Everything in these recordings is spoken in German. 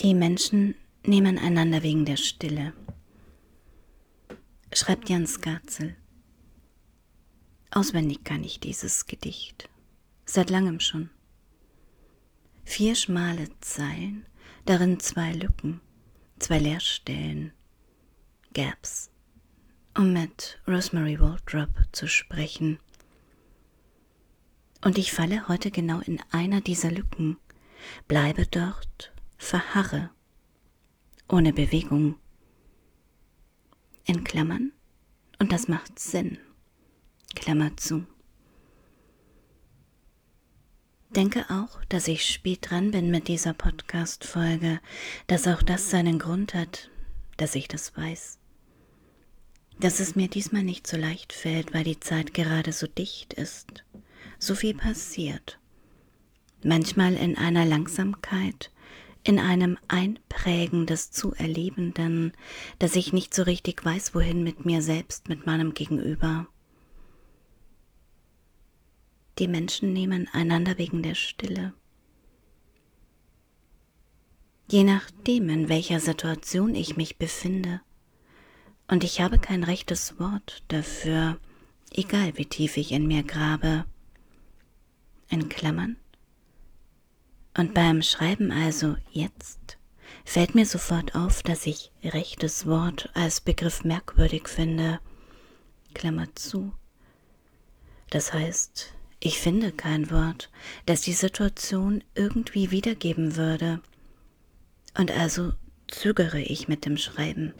Die Menschen nehmen einander wegen der Stille, schreibt Jan Skarzel. Auswendig kann ich dieses Gedicht, seit langem schon. Vier schmale Zeilen, darin zwei Lücken, zwei Leerstellen, Gaps, um mit Rosemary Waldrop zu sprechen. Und ich falle heute genau in einer dieser Lücken, bleibe dort verharre, ohne Bewegung. In Klammern, und das macht Sinn. Klammer zu. Denke auch, dass ich spät dran bin mit dieser Podcast-Folge, dass auch das seinen Grund hat, dass ich das weiß. Dass es mir diesmal nicht so leicht fällt, weil die Zeit gerade so dicht ist, so viel passiert. Manchmal in einer Langsamkeit, in einem Einprägen des zu Erlebenden, dass ich nicht so richtig weiß, wohin mit mir selbst, mit meinem Gegenüber. Die Menschen nehmen einander wegen der Stille. Je nachdem, in welcher Situation ich mich befinde, und ich habe kein rechtes Wort dafür, egal wie tief ich in mir grabe, in Klammern, und beim Schreiben also jetzt fällt mir sofort auf, dass ich rechtes Wort als Begriff merkwürdig finde. Klammer zu. Das heißt, ich finde kein Wort, das die Situation irgendwie wiedergeben würde. Und also zögere ich mit dem Schreiben.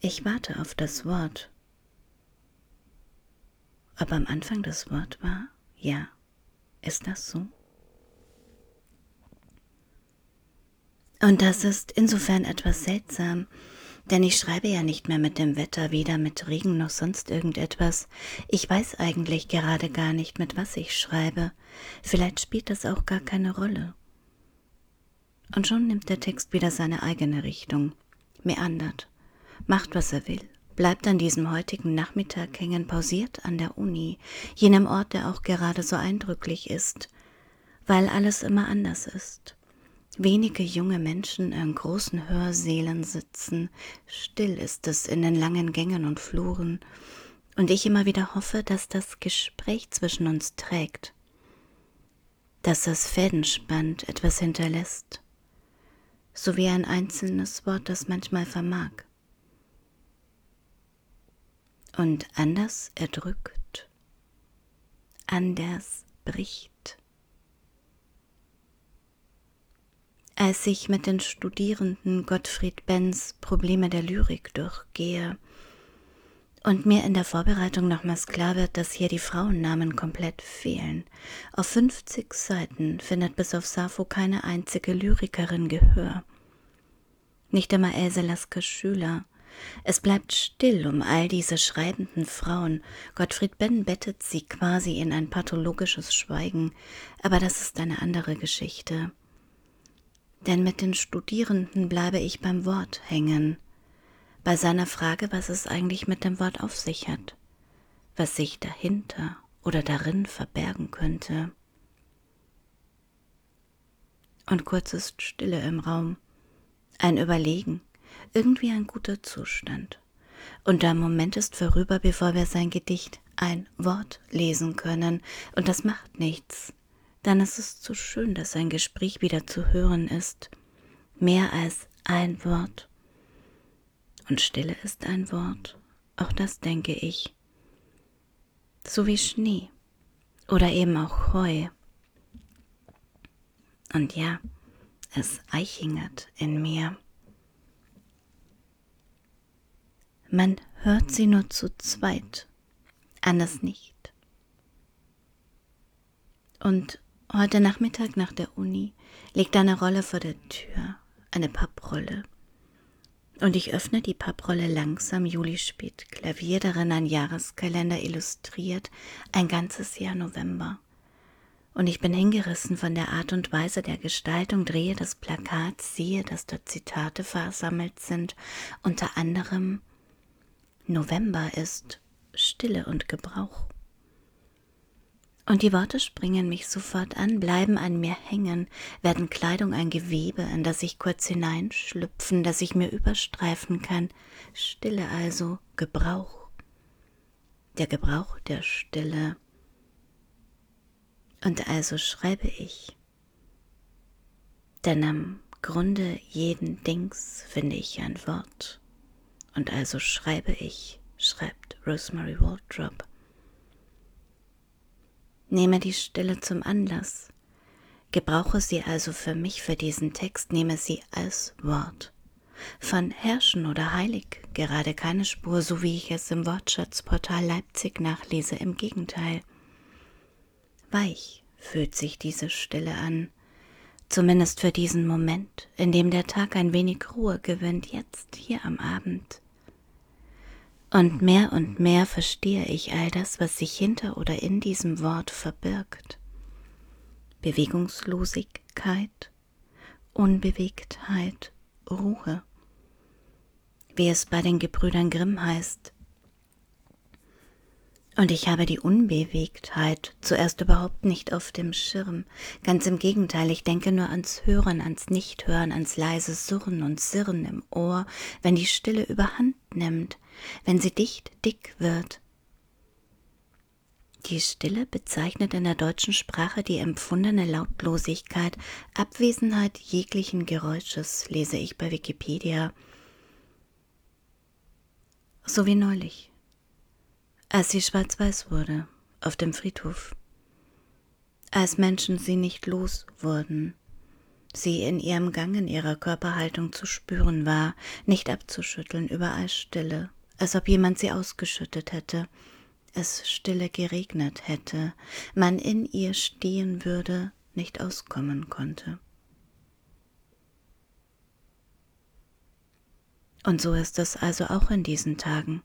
Ich warte auf das Wort. Ob am Anfang das Wort war? Ja. Ist das so? Und das ist insofern etwas seltsam, denn ich schreibe ja nicht mehr mit dem Wetter, weder mit Regen noch sonst irgendetwas. Ich weiß eigentlich gerade gar nicht, mit was ich schreibe. Vielleicht spielt das auch gar keine Rolle. Und schon nimmt der Text wieder seine eigene Richtung, meandert, macht, was er will, bleibt an diesem heutigen Nachmittag hängen, pausiert an der Uni, jenem Ort, der auch gerade so eindrücklich ist, weil alles immer anders ist wenige junge Menschen in großen Hörsälen sitzen, still ist es in den langen Gängen und Fluren, und ich immer wieder hoffe, dass das Gespräch zwischen uns trägt, dass das Fäden spannt, etwas hinterlässt, so wie ein einzelnes Wort das manchmal vermag. Und anders erdrückt, anders bricht als ich mit den Studierenden Gottfried Benz Probleme der Lyrik durchgehe und mir in der Vorbereitung nochmals klar wird, dass hier die Frauennamen komplett fehlen. Auf 50 Seiten findet bis auf Sappho keine einzige Lyrikerin Gehör. Nicht einmal Else Lasker Schüler. Es bleibt still um all diese schreibenden Frauen. Gottfried Benn bettet sie quasi in ein pathologisches Schweigen, aber das ist eine andere Geschichte denn mit den Studierenden bleibe ich beim Wort hängen, bei seiner Frage, was es eigentlich mit dem Wort auf sich hat, was sich dahinter oder darin verbergen könnte. Und kurz ist Stille im Raum, ein Überlegen, irgendwie ein guter Zustand. Und der Moment ist vorüber, bevor wir sein Gedicht ein Wort lesen können, und das macht nichts dann ist es zu schön, dass ein Gespräch wieder zu hören ist. Mehr als ein Wort. Und Stille ist ein Wort, auch das denke ich. So wie Schnee oder eben auch Heu. Und ja, es eichingert in mir. Man hört sie nur zu zweit, anders nicht. Und Heute Nachmittag nach der Uni liegt eine Rolle vor der Tür, eine Papprolle. Und ich öffne die Papprolle langsam, Juli spät, Klavier darin ein Jahreskalender illustriert, ein ganzes Jahr November. Und ich bin hingerissen von der Art und Weise der Gestaltung, drehe das Plakat, sehe, dass dort Zitate versammelt sind, unter anderem November ist Stille und Gebrauch. Und die Worte springen mich sofort an, bleiben an mir hängen, werden Kleidung ein Gewebe, in das ich kurz hineinschlüpfen, das ich mir überstreifen kann. Stille also, Gebrauch. Der Gebrauch der Stille. Und also schreibe ich. Denn am Grunde jeden Dings finde ich ein Wort. Und also schreibe ich, schreibt Rosemary Waldrop. Nehme die Stille zum Anlass. Gebrauche sie also für mich, für diesen Text, nehme sie als Wort. Von Herrschen oder Heilig gerade keine Spur, so wie ich es im Wortschatzportal Leipzig nachlese, im Gegenteil. Weich fühlt sich diese Stille an, zumindest für diesen Moment, in dem der Tag ein wenig Ruhe gewinnt, jetzt hier am Abend. Und mehr und mehr verstehe ich all das, was sich hinter oder in diesem Wort verbirgt. Bewegungslosigkeit, Unbewegtheit, Ruhe. Wie es bei den Gebrüdern Grimm heißt, und ich habe die Unbewegtheit zuerst überhaupt nicht auf dem Schirm. Ganz im Gegenteil, ich denke nur ans Hören, ans Nichthören, ans leise Surren und Sirren im Ohr, wenn die Stille überhand nimmt, wenn sie dicht dick wird. Die Stille bezeichnet in der deutschen Sprache die empfundene Lautlosigkeit, Abwesenheit jeglichen Geräusches, lese ich bei Wikipedia. So wie neulich als sie schwarz-weiß wurde, auf dem Friedhof, als Menschen sie nicht los wurden, sie in ihrem Gang, in ihrer Körperhaltung zu spüren war, nicht abzuschütteln, überall Stille, als ob jemand sie ausgeschüttet hätte, es stille geregnet hätte, man in ihr stehen würde, nicht auskommen konnte. Und so ist es also auch in diesen Tagen.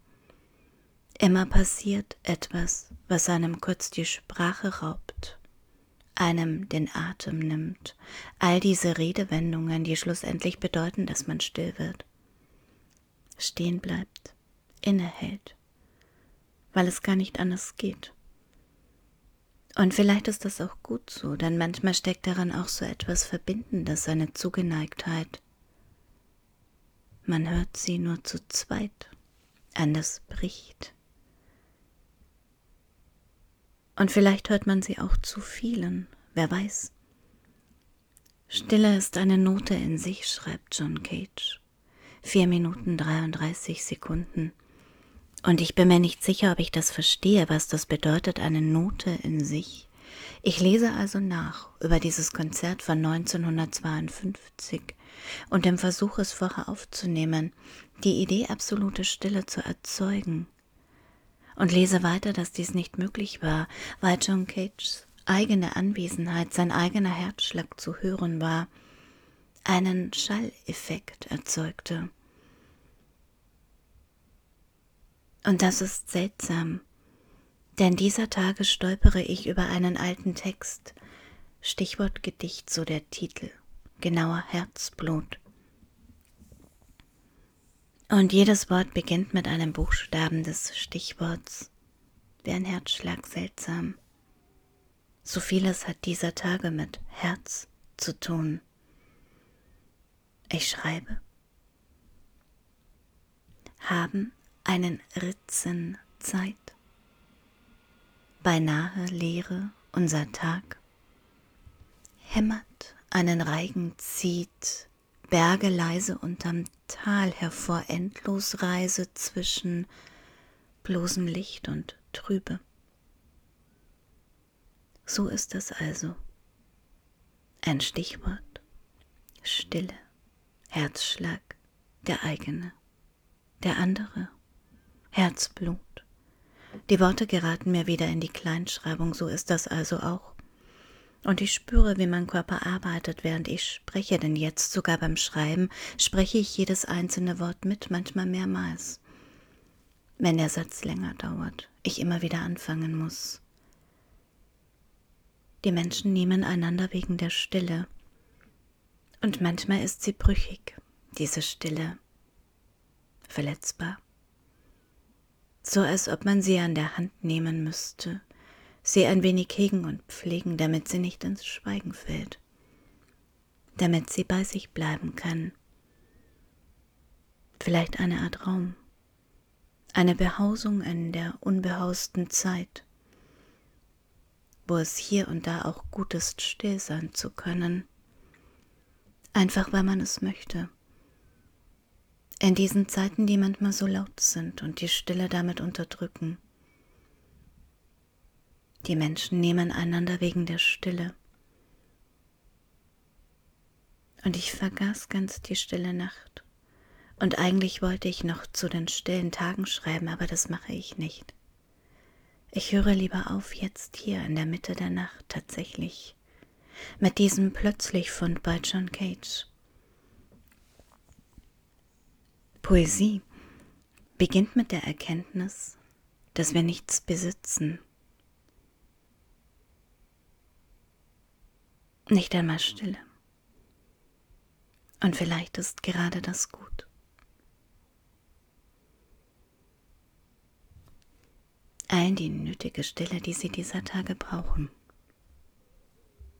Immer passiert etwas, was einem kurz die Sprache raubt, einem den Atem nimmt, all diese Redewendungen, die schlussendlich bedeuten, dass man still wird, stehen bleibt, innehält, weil es gar nicht anders geht. Und vielleicht ist das auch gut so, denn manchmal steckt daran auch so etwas Verbindendes, eine Zugeneigtheit. Man hört sie nur zu zweit, anders bricht und vielleicht hört man sie auch zu vielen, wer weiß. Stille ist eine Note in sich, schreibt John Cage. Vier Minuten 33 Sekunden. Und ich bin mir nicht sicher, ob ich das verstehe, was das bedeutet, eine Note in sich. Ich lese also nach über dieses Konzert von 1952 und dem Versuch, es vorher aufzunehmen, die Idee absolute Stille zu erzeugen, und lese weiter, dass dies nicht möglich war, weil John Cages eigene Anwesenheit, sein eigener Herzschlag zu hören war, einen Schalleffekt erzeugte. Und das ist seltsam, denn dieser Tage stolpere ich über einen alten Text, Stichwort Gedicht, so der Titel, genauer Herzblut. Und jedes Wort beginnt mit einem Buchstaben des Stichworts, wie ein Herzschlag seltsam. So vieles hat dieser Tage mit Herz zu tun. Ich schreibe. Haben einen Ritzen Zeit. Beinahe leere unser Tag. Hämmert, einen Reigen zieht, Berge leise unterm Tal hervor, endlos Reise zwischen bloßem Licht und Trübe. So ist es also. Ein Stichwort. Stille, Herzschlag, der eigene, der andere, Herzblut. Die Worte geraten mir wieder in die Kleinschreibung, so ist das also auch. Und ich spüre, wie mein Körper arbeitet, während ich spreche, denn jetzt sogar beim Schreiben spreche ich jedes einzelne Wort mit, manchmal mehrmals. Wenn der Satz länger dauert, ich immer wieder anfangen muss. Die Menschen nehmen einander wegen der Stille. Und manchmal ist sie brüchig, diese Stille, verletzbar. So als ob man sie an der Hand nehmen müsste, sie ein wenig hegen und pflegen, damit sie nicht ins Schweigen fällt, damit sie bei sich bleiben kann. Vielleicht eine Art Raum, eine Behausung in der unbehausten Zeit, wo es hier und da auch gut ist, still sein zu können, einfach weil man es möchte. In diesen Zeiten, die manchmal so laut sind und die Stille damit unterdrücken. Die Menschen nehmen einander wegen der Stille. Und ich vergaß ganz die stille Nacht. Und eigentlich wollte ich noch zu den stillen Tagen schreiben, aber das mache ich nicht. Ich höre lieber auf jetzt hier in der Mitte der Nacht tatsächlich mit diesem plötzlich Fund bei John Cage. Poesie beginnt mit der Erkenntnis, dass wir nichts besitzen. Nicht einmal Stille. Und vielleicht ist gerade das gut. Allen die nötige Stille, die sie dieser Tage brauchen.